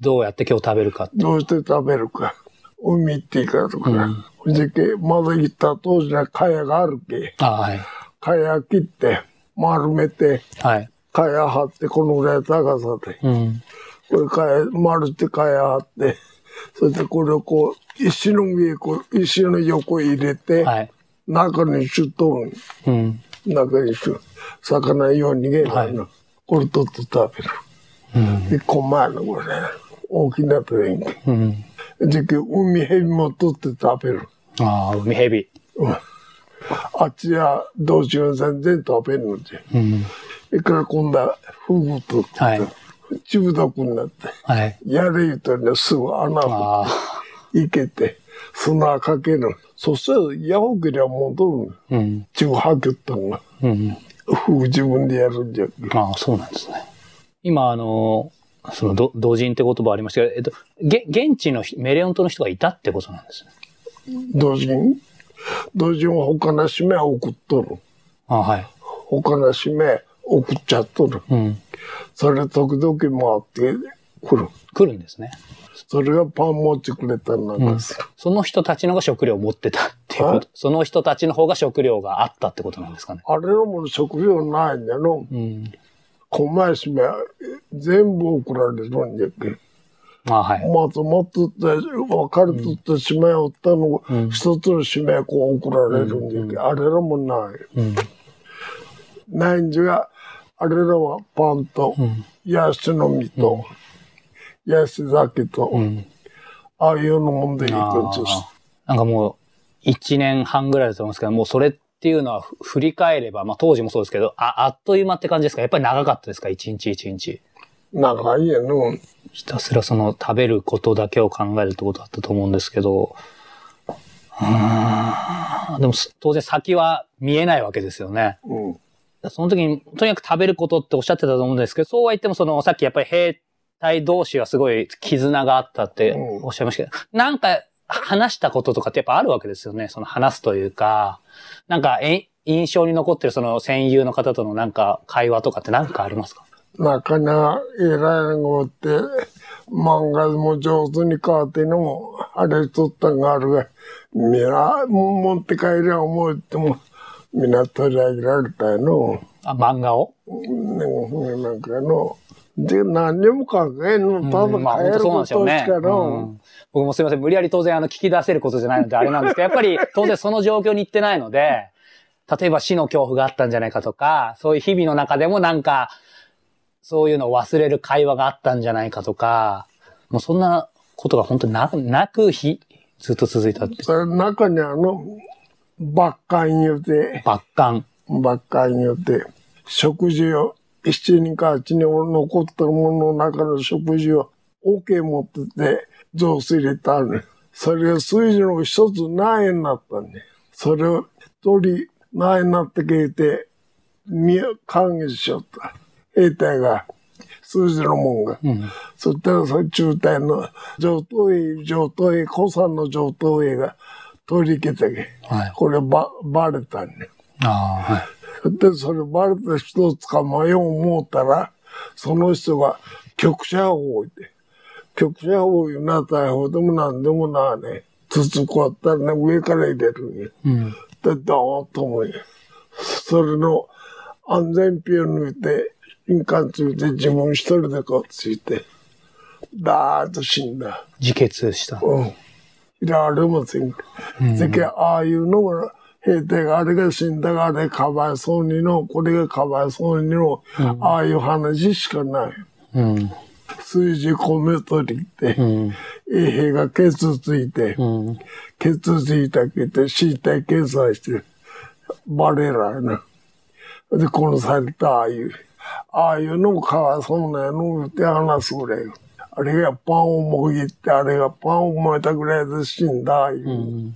どうやって今日食べるか。
どうして食べるか。海行っていいかとか。ほんじゃけ、まだ行った当時は蚊帳があるけ。
あはい。
蚊帳切って、丸めて、
はい。
蚊帳張って、このぐらい高さで。
うん。
これ蚊帳、丸って蚊帳張って、そしてこれをこう、石の上へこう、石の横へ入れて、
はい。
中にシュッとるん
うん。
中にシュッ。魚よう逃げないの。これ取って食べる。
うん。
で、こまのこれ。大きなペンギ
うん。
ン。で、海蛇も取って食べる。
ああ、海蛇。
うんあっちはどうしよう全然食べるので。
うん。
それから今度はフグ取って、
はい。
中毒になって、
はい。
やれ言うとね、すぐ穴を
ああ。
行けて、砂かける。そしたら、やほけりゃ戻る。
うん。
中はけったんが。
うん。
ふう自分でやるんじゃけ。
ああ、そうなんですね。今、あの、その、ど同人って言葉ありましたけど、えっと、げ、現地のひメレオン島の人がいたってことなんですね。
同人？同人は他の締め送っとる。
ああ、はい。
他の締め送っちゃっとる。
うん。
それ時々回ってくる。
来るんですね。
それがパン持ってくれたりなんかする。
その人たちのが食料を持ってたっていうこ
は
と。その人たちの方が食料があったってことなんですかね。
あれのもの食料ないんだの。
うん。
米締め全部送られるんじゃけ？
ああ、はい。
まず持ってって、分かれとって締めをったの、
うん
一つの締めこう送られるんじゃけ？あれらもない。
うん。
ないんじゃが、あれらはパンと、
ん
ヤシの実と、ヤシ酒と、
うん。
ああいうのもんでいい
あ
とです。
あなんかもう、一年半ぐらいだと思うんですけど、もうそれっていうのはふ振り返れば、まあ当時もそうですけど、あ、あっという間って感じですか？やっぱり長かったですか？一日一日。
長いやの。
ひたすらその食べることだけを考えるってことだったと思うんですけど、うーんでもす当然先は見えないわけですよね。
うん。
その時にとにかく食べることっておっしゃってたと思うんですけど、そうは言ってもそのさっきやっぱり兵隊同士はすごい絆があったって
うん
おっしゃいましたけど、なんか話したこととかってやっぱあるわけですよね。その話すというか、なんかえ印象に残ってるその戦友の方とのなんか会話とかって何かありますか？
中には偉いのって、漫画も上手に変わってのも、あれとったんがあるが、みな、持って帰りゃ思っても、みんな取り上げられたよの。
あ漫画を？
ねなんかの。で、何にも書けんの、ただ帰る
本当そうなんですよね。
ことしか
う
の。
ん僕もすいません。無理やり当然あの聞き出せることじゃないのであれなんですけど、やっぱり 当然その状況に行ってないので、例えば死の恐怖があったんじゃないかとか、そういう日々の中でもなんか、そういうのを忘れる会話があったんじゃないかとか、もうそんなことが本当にななく日、ずっと続いたって。
それ中にあの、ばっかん言うて、
抜感。
ばっかりによって、食事を、7人か8人残ったものの中の食事を OK 持ってて、雑炊入れたね。それが数字の一つ何円になったね。それを取り何円になってくれて、見、歓迎しよった。兵隊が、数字のもんが。
うん。
そしたらその中隊の上等兵、上等兵、古参の上等兵が取り消けたけ。
はい。
これば、バレたね。
ああ、はい。
で、それバレた人を捕まえよう思ったら、その人が局者法で、局者法いうな逮捕でもなんでもなね、筒こうやったらね、上から入れるんや。
うん。
で、ドーンと思うよ。それの安全ピを抜いて、印鑑ついて自分一人でこうついて、ダーッと死んだ。
自決した。
うん。いられません。せけ、ああいうのが、兵隊があれが死んだがあれかわいそうにの、これがかわいそうにの、ああいう話しかない。
うん。
数字米取りって、
うん。
衛兵がケツついて、
うん。
ケツついたけて身体検査して、バレらやな。で、殺された、ああいう。ああいうのもかわいそうなのって話すぐらいよ。あれがパンをもぎって、あれがパンを燃えたぐらいで死んだ、いう。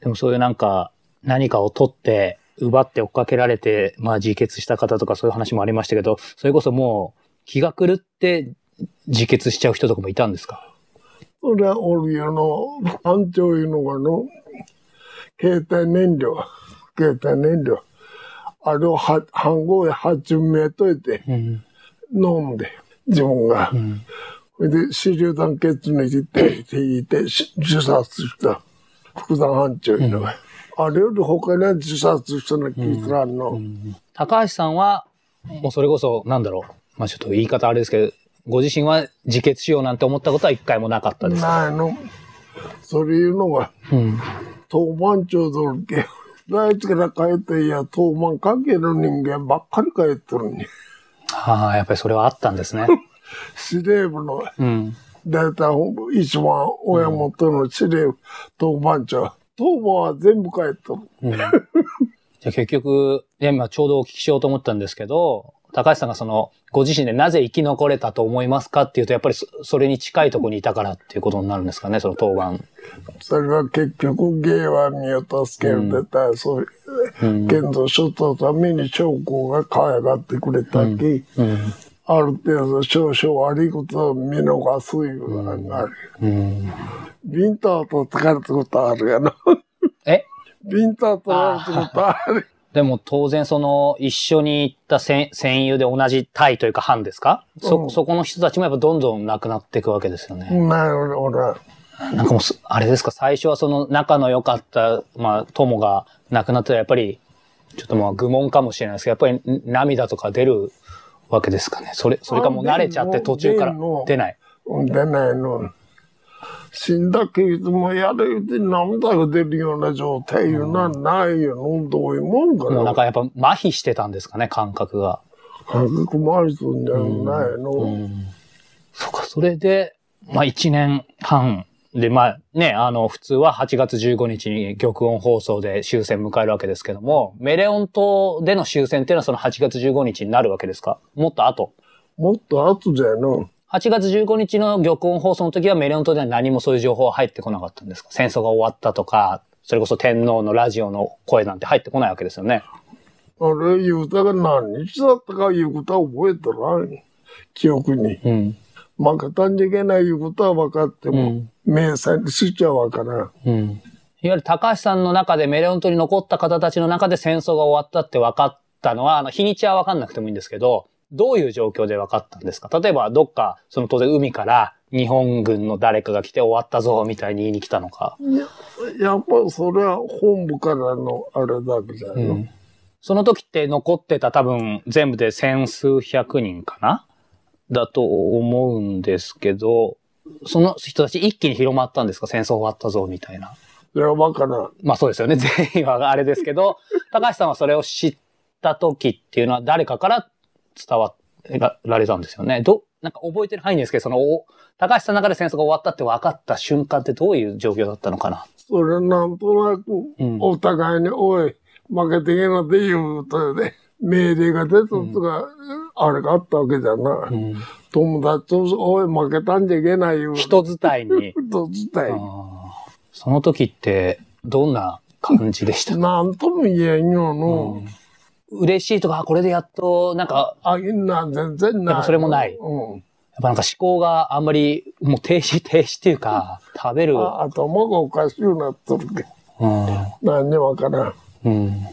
でもそういうなんか、何かを取って、奪って追っかけられて、まあ自決した方とかそういう話もありましたけど、それこそもう気が狂って自決しちゃう人とかもいたんですか？
それはおるよの、班長いうのがの、携帯燃料、携帯燃料。あれをは半合で8名といて
うん。
飲んで、自分が。
ん
それで、手榴弾ケツ抜いて、手引いて、し自殺した。副団班長いうのが。あれより他には自殺したの聞いたらんの。
高橋さんは、もうそれこそ、なんだろう。まあちょっと言い方あれですけど、ご自身は自決しようなんて思ったことは一回もなかったですか？
ないの。それいうのが、
うん。
当番長だろけ。大地から帰っていや、当番関係の人間ばっかり帰ってるに。
ああ、やっぱりそれはあったんですね。
司令部の、
うん。
大体一番親元の司令部、当番長。当番は全部帰ってる。
うんじゃあ結局、いや今ちょうどお聞きしようと思ったんですけど、高橋さんがその、ご自身でなぜ生き残れたと思いますかっていうと、やっぱりそそれに近いところにいたからっていうことになるんですかね、その当番。
それは結局芸は身を助けるってたら、そういう、けど、諸のために将校が可愛がってくれたき、ある程度少々悪いことを見逃すいうのがある。ビンターと疲れたことあるやな。
え？
ビンターと疲れたことある。
でも当然その一緒に行った戦戦友で同じ隊というか班ですか？そ、
うん
そこの人たちもやっぱどんどん亡くなっていくわけですよね。
なるほど。
なんかもうす、あれですか、最初はその仲の良かった、まあ、友が亡くなったらやっぱり、ちょっとまあ愚問かもしれないですけど、やっぱりん涙とか出るわけですかね？それ、それかもう慣れちゃって途中から
出
ない。
出ないの。死んだけどもやるうちに涙が出るような状態いうのはないよ。どういうもんかな。
もうなんかやっぱ麻痺してたんですかね、感覚が。
家族回りするんじゃないの。
そうか、それで、まあ一年半で、まあね、あの、普通は8月15日に玉音放送で終戦迎えるわけですけども、メレオン島での終戦っていうのはその8月15日になるわけですか？もっと後？
もっと後じゃの。
8月15日の玉音放送の時はメレオン島では何もそういう情報は入ってこなかったんですか？戦争が終わったとか、それこそ天皇のラジオの声なんて入ってこないわけですよね。
あれ言うたが何日だったかいうことは覚えてない。記憶に。
うん。
負けたんじけないいうことは分かっても、
うん
明細にしちゃわからん。
うん。いわゆる高橋さんの中でメレオン島に残った方たちの中で戦争が終わったって分かったのは、あの、日にちは分かんなくてもいいんですけど、どういう状況で分かったんですか？例えば、どっか、その当然海から日本軍の誰かが来て終わったぞ、みたいに言いに来たのか。
やっぱりそれは本部からのあれだけじゃの？
その時って残ってた多分全部で千数百人かな？だと思うんですけど、その人たち一気に広まったんですか？戦争終わったぞ、みたいな。
いや、わからん。
まあそうですよね。全員はあれですけど、高橋さんはそれを知った時っていうのは誰かから伝わられたんですよね。ど、なんか覚えてる範囲ですけど、その、お高橋さんの中で戦争が終わったって分かった瞬間ってどういう状況だったのかな？
それなんとなく
うん、
お互いに、おい、負けてけなっていうことで、命令が出たとか、あれがあったわけじゃな。
うん、
友達と、おい、負けたんじゃいけないいう。
人伝いに。
人自体。
あーその時ってどんな感じでした？か、
なんとも言えんよの。
嬉しいとか、あこれでやっと、なんか、
あな、全然ない。
やっぱそれもない
うん。
やっぱなんか思考があんまり、もう停止、停止っていうか、食べる。
あ頭がおかしくなっとるけ。
うん
何にもわからん。
うん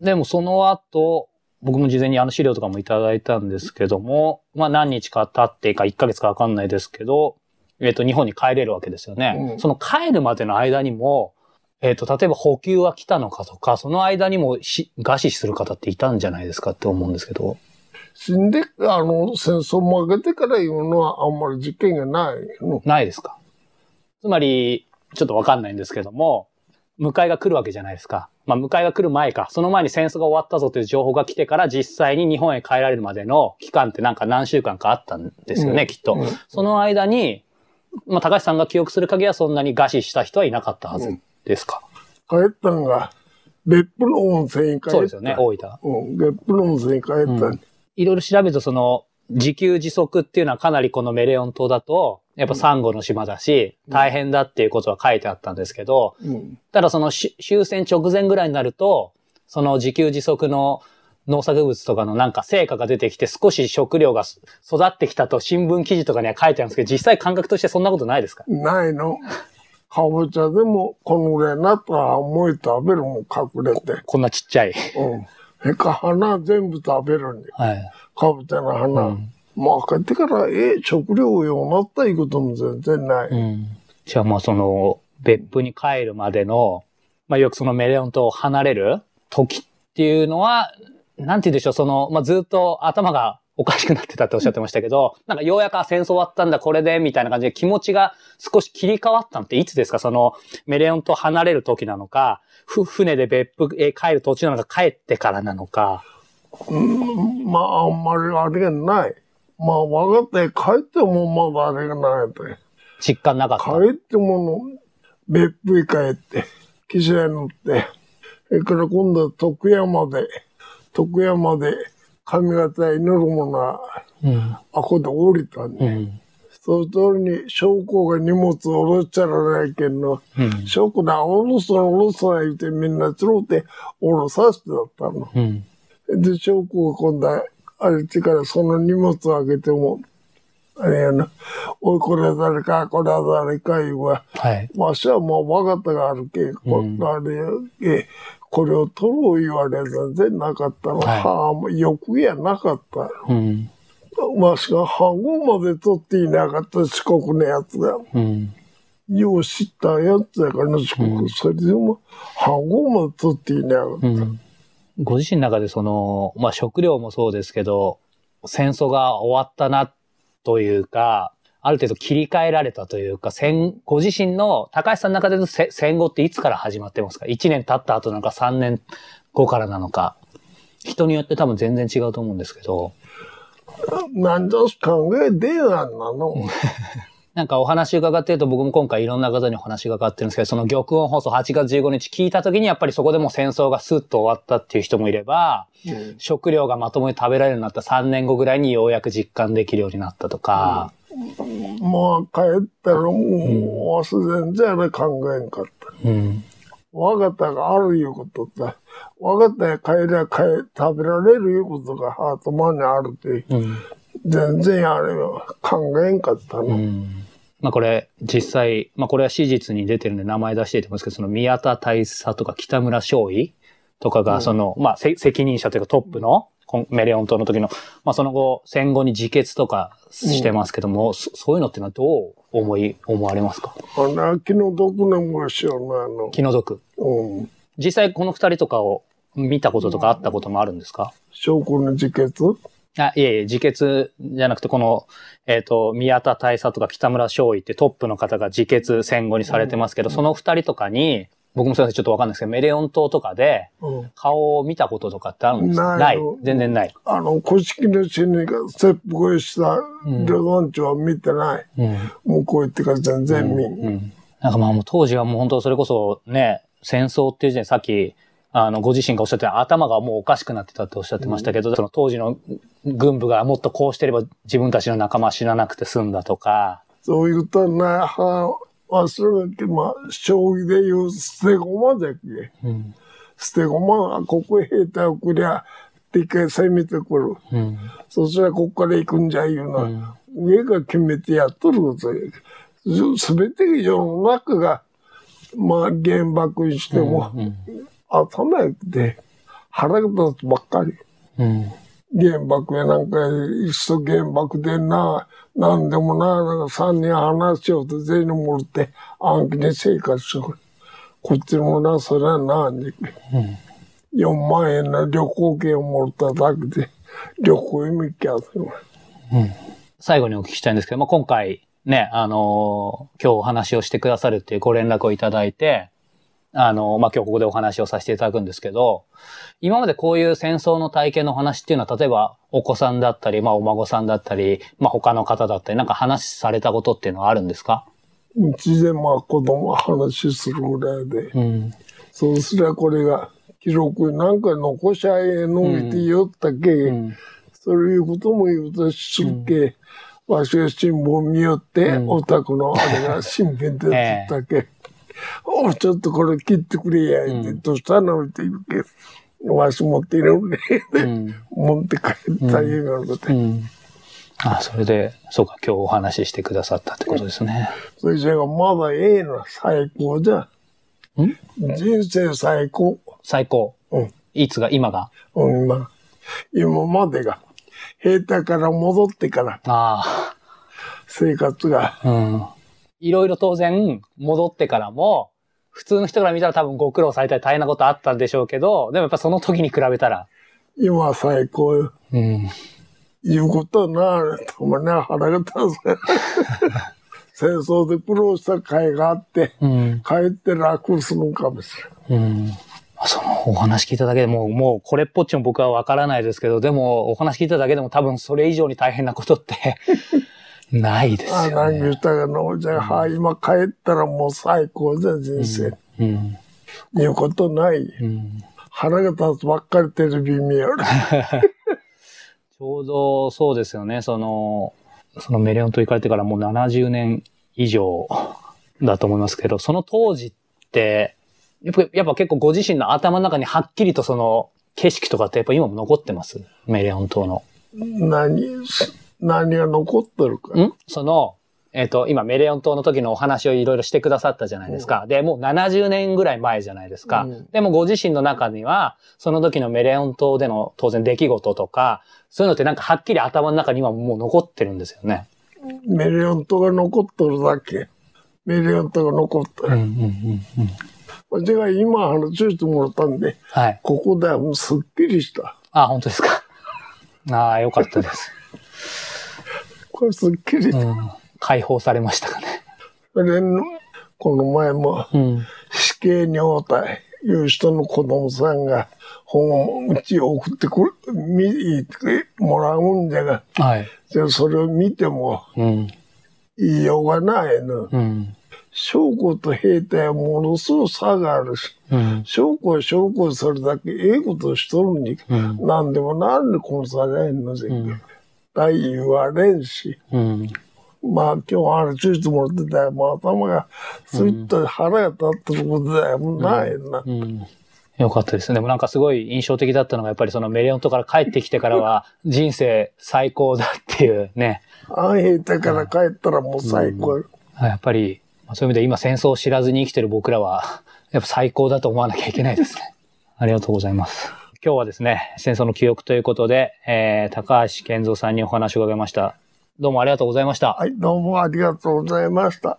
でもその後、僕も事前にあの資料とかもいただいたんですけども、まあ何日か経ってか1ヶ月かわかんないですけど、えっ、と、日本に帰れるわけですよね。
うん
その帰るまでの間にも、えっ、と、例えば補給は来たのかとか、その間にもし餓死する方っていたんじゃないですかって思うんですけど。
死んで、あの、戦争負けてから言うのはあんまり実験がないの？
ないですかつまり、ちょっとわかんないんですけども、迎えが来るわけじゃないですか。まあ、迎えが来る前か。その前に戦争が終わったぞという情報が来てから実際に日本へ帰られるまでの期間ってなんか何週間かあったんですよね、
うん
きっと。
うん
その間に、まあ、高橋さんが記憶する限りはそんなに餓死した人はいなかったはずですか？
帰ったんが、別府の温泉に帰った。
そうですよね、大分。
うん、別府の温泉に帰った。
うんいろいろ調べると、その、自給自足っていうのはかなりこのメレオン島だと、やっぱサンゴの島だし、大変だっていうことは書いてあったんですけど、
うん。
ただそのし終戦直前ぐらいになると、その自給自足の農作物とかのなんか成果が出てきて少し食料がす育ってきたと新聞記事とかには書いてあるんですけど、実際感覚としてそんなことないですか？
ないの。かぼちゃでもこのぐらいになったら思い食べるもん隠れて。
こんなちっちゃい。
うん。へか花全部食べるんで。
はい。
かぼちゃの花。まあ帰ってから、え、食料用になったいうことも全然ない。
うん。じゃあまあその、別府に帰るまでの、まあよくそのメレオン島を離れる時っていうのは、なんて言うんでしょう、その、まあずっと頭がおかしくなってたっておっしゃってましたけど、なんかようやくあ戦争終わったんだ、これで、みたいな感じで気持ちが少し切り替わったのっていつですか？その、メレオン島離れる時なのか、ふ、船で別府へ帰る途中なのか、帰ってからなのか。
うん、まああんまりあれがない。まあ分かって帰ってもまだあれがないって。
実感なかった。
帰ってもの、別府へ帰って、汽車に乗って、それから今度は徳山で、徳山で髪型に乗るものは、
うん。
あこで降りたんで、
うん。
その通りに将校が荷物を下ろしちゃらないけんの、
うん。
将校な、下ろすな、下ろすな言ってみんなつろうて下ろさせてだったの。
うん。
で、将校が今度は、あれってからその荷物を開けても、あれやな、おい、これは誰か、これは誰か言うわ。
はい。
わしはもう分かったがあるけ、こ
うん
あれこれを取ろう言われ全然なかったの。
はい
はあ、もう欲やなかった。
うん。
わしが半号まで取っていなかった四国のやつが。
うん。
よう知ったやつやからな、四国。それでも半号まで取っていなかった。
うん。ご自身の中でその、まあ食料もそうですけど、戦争が終わったなというか、ある程度切り替えられたというか、戦、ご自身の、高橋さんの中でのせ戦後っていつから始まってますか ?1 年経った後なのか3年後からなのか。人によって多分全然違うと思うんですけど、
なんじゃ考えてやんなの。
なんかお話伺ってると僕も今回いろんな方にお話が伺ってるんですけど、その玉音放送8月15日聞いた時にやっぱりそこでもう戦争がスッと終わったっていう人もいれば、
うん
食料がまともに食べられるようになった3年後ぐらいにようやく実感できるようになったとか、
まあ帰ったらもう、全然あれ考えんかった。
うん。
わかったがあるいうことだ。わかったや帰りゃ帰食べられるいうことがハートマンにあるって、
うん。
全然あれは考えんかったの。
うん。まあこれ実際、まあこれは史実に出てるんで名前出していてますけど、その宮田大佐とか北村少尉とかがその、まあせ責任者というかトップの、メレオン島の時の、まあその後戦後に自決とかしてますけども、そそういうのっていうのはどう思い、思われますか？
あの、気の毒なもんしような、あの。
気の毒。
うん。
実際この二人とかを見たこととかあったこともあるんですか？
証拠の自決？
あ、いえいえ、自決じゃなくて、この、えっ、と、宮田大佐とか北村少尉ってトップの方が自決戦後にされてますけど、その二人とかに、僕もすいません、ちょっとわかんないですけど、メレオン島とかで
うん。
顔を見たこととかってあるんですかない
ないよ。
全然ない。
あの、古式の死にが切腹した旅団長は見てない。
うん。
向こう行ってから全然見ん。
うん。なんかまあもう当時はもう本当それこそね、戦争っていう時点でさっき、あの、ご自身がおっしゃってた頭がもうおかしくなってたっておっしゃってましたけど、その当時の軍部がもっとこうしてれば自分たちの仲間は死ななくて済んだとか、
そういうことはない。は忘れて、まあ、将棋で言う捨て駒じゃっけ？
うん。
捨て駒がここへ兵隊を送りゃ、一回攻めてくる。
うん。
そしたらここから行くんじゃいうのは、上が決めてやっとることや。すべて世の中が、まあ、原爆にしても、
うん。
頭やって、腹が立つばっかり。
うん。
原爆やなんか、いっそ原爆でな、なんでもな、なんか三人話しようと全員持って暗記に生活しよう。こっちもな、それはな、に4万円の旅行券を持っただけで、旅行に行きゃせんわ
最後にお聞きしたいんですけど、まあ、今回ね、あのー今日お話をしてくださるっていうご連絡をいただいて、あのーまあ、今日ここでお話をさせていただくんですけど、今までこういう戦争の体験の話っていうのは、例えばお子さんだったり、まあ、お孫さんだったり、まあ、他の方だったり、なんか話されたことっていうのはあるんですか？
うちでまあ子供話するぐらいで、
うん。
そうすりゃこれが記録になんか残しゃええの見てよったけ、
うん。
そういうことも言うとするけ、わしが新聞見よって、お宅のあれが新聞で やったけ、おちょっとこれ切ってくれや、言って、どうしたの？って言うけ、わし持っているね、
うん。
持って帰ったいうようなことで、
うん。あ、それで、そうか、今日お話ししてくださったってことですね。
それじゃがまだええの、最高じゃ。
ん？
人生最高。
最高。
うん。
いつが、今が？
うん、今、今までが、兵隊から戻ってから
あ
生活が、
あ。うん。いろいろ当然、戻ってからも、普通の人から見たら多分ご苦労されたり大変なことあったんでしょうけど、でもやっぱその時に比べたら。
今最高よ。
うん。
言うことはな、たまには腹が立つ。戦争で苦労した甲斐があって、
うん。
帰って楽するんかもしれん。
うん。そのお話聞いただけでもう、もうこれっぽっちも僕はわからないですけど、でもお話聞いただけでも多分それ以上に大変なことってないです
あ、
よね。
何言ったかな。じゃあ、はい、今帰ったらもう最高じゃ、人生。
うん。
言うことない。
うん。
腹が立つばっかりテレビ見よる。
ょうどそうですよね。その、そのメレオン島行かれてからもう70年以上だと思いますけど、その当時って、やっぱやっぱ結構ご自身の頭の中にはっきりとその景色とかってやっぱ今も残ってます？メレオン島の。
何、何が残ってるか。
ん？その、えっ、と、今メレオン島の時のお話をいろいろしてくださったじゃないですか。で、もう70年ぐらい前じゃないですか。
うん
でもご自身の中には、その時のメレオン島での当然出来事とか、そういうのってなんかはっきり頭の中にはもう残ってるんですよね。
メレオン島が残ってるだけ。メレオン島が残ってる。
うんうんうんうん。
私が今話してもらったんで、
はい。
ここではもうすっきりした。
あ、本当ですか。ああ、よかったです。
これすっきり。
うん。解放されましたかね。
で、この前も
うん。
死刑女体いう人の子供さんが本をうち送ってくる、見てもらうんじゃが、
はい。
じゃあそれを見ても
うん。
言いようがないの。
うん。
証拠と兵隊はものすごい差があるし、
うん。
証拠は証拠それだけええことしとるに、
うん。
なんでもなんでこの差がえんのぜ、
ん
大言われんし、
うん。
まあ今日話してもらってたよ。もう頭がスイッと腹が立ってることだよ。もうないな。
うん。よかったですね。でもなんかすごい印象的だったのが、やっぱりそのメレオン島から帰ってきてからは、人生最高だっていうね。
あん兵隊から帰ったらもう最高。
やっぱり、まあそういう意味で今戦争を知らずに生きてる僕らは、やっぱ最高だと思わなきゃいけないですね。ありがとうございます。今日はですね、戦争の記憶ということで、えー、高橋健三さんにお話を伺いました。どうもありがとうございました。
はい、どうもありがとうございました。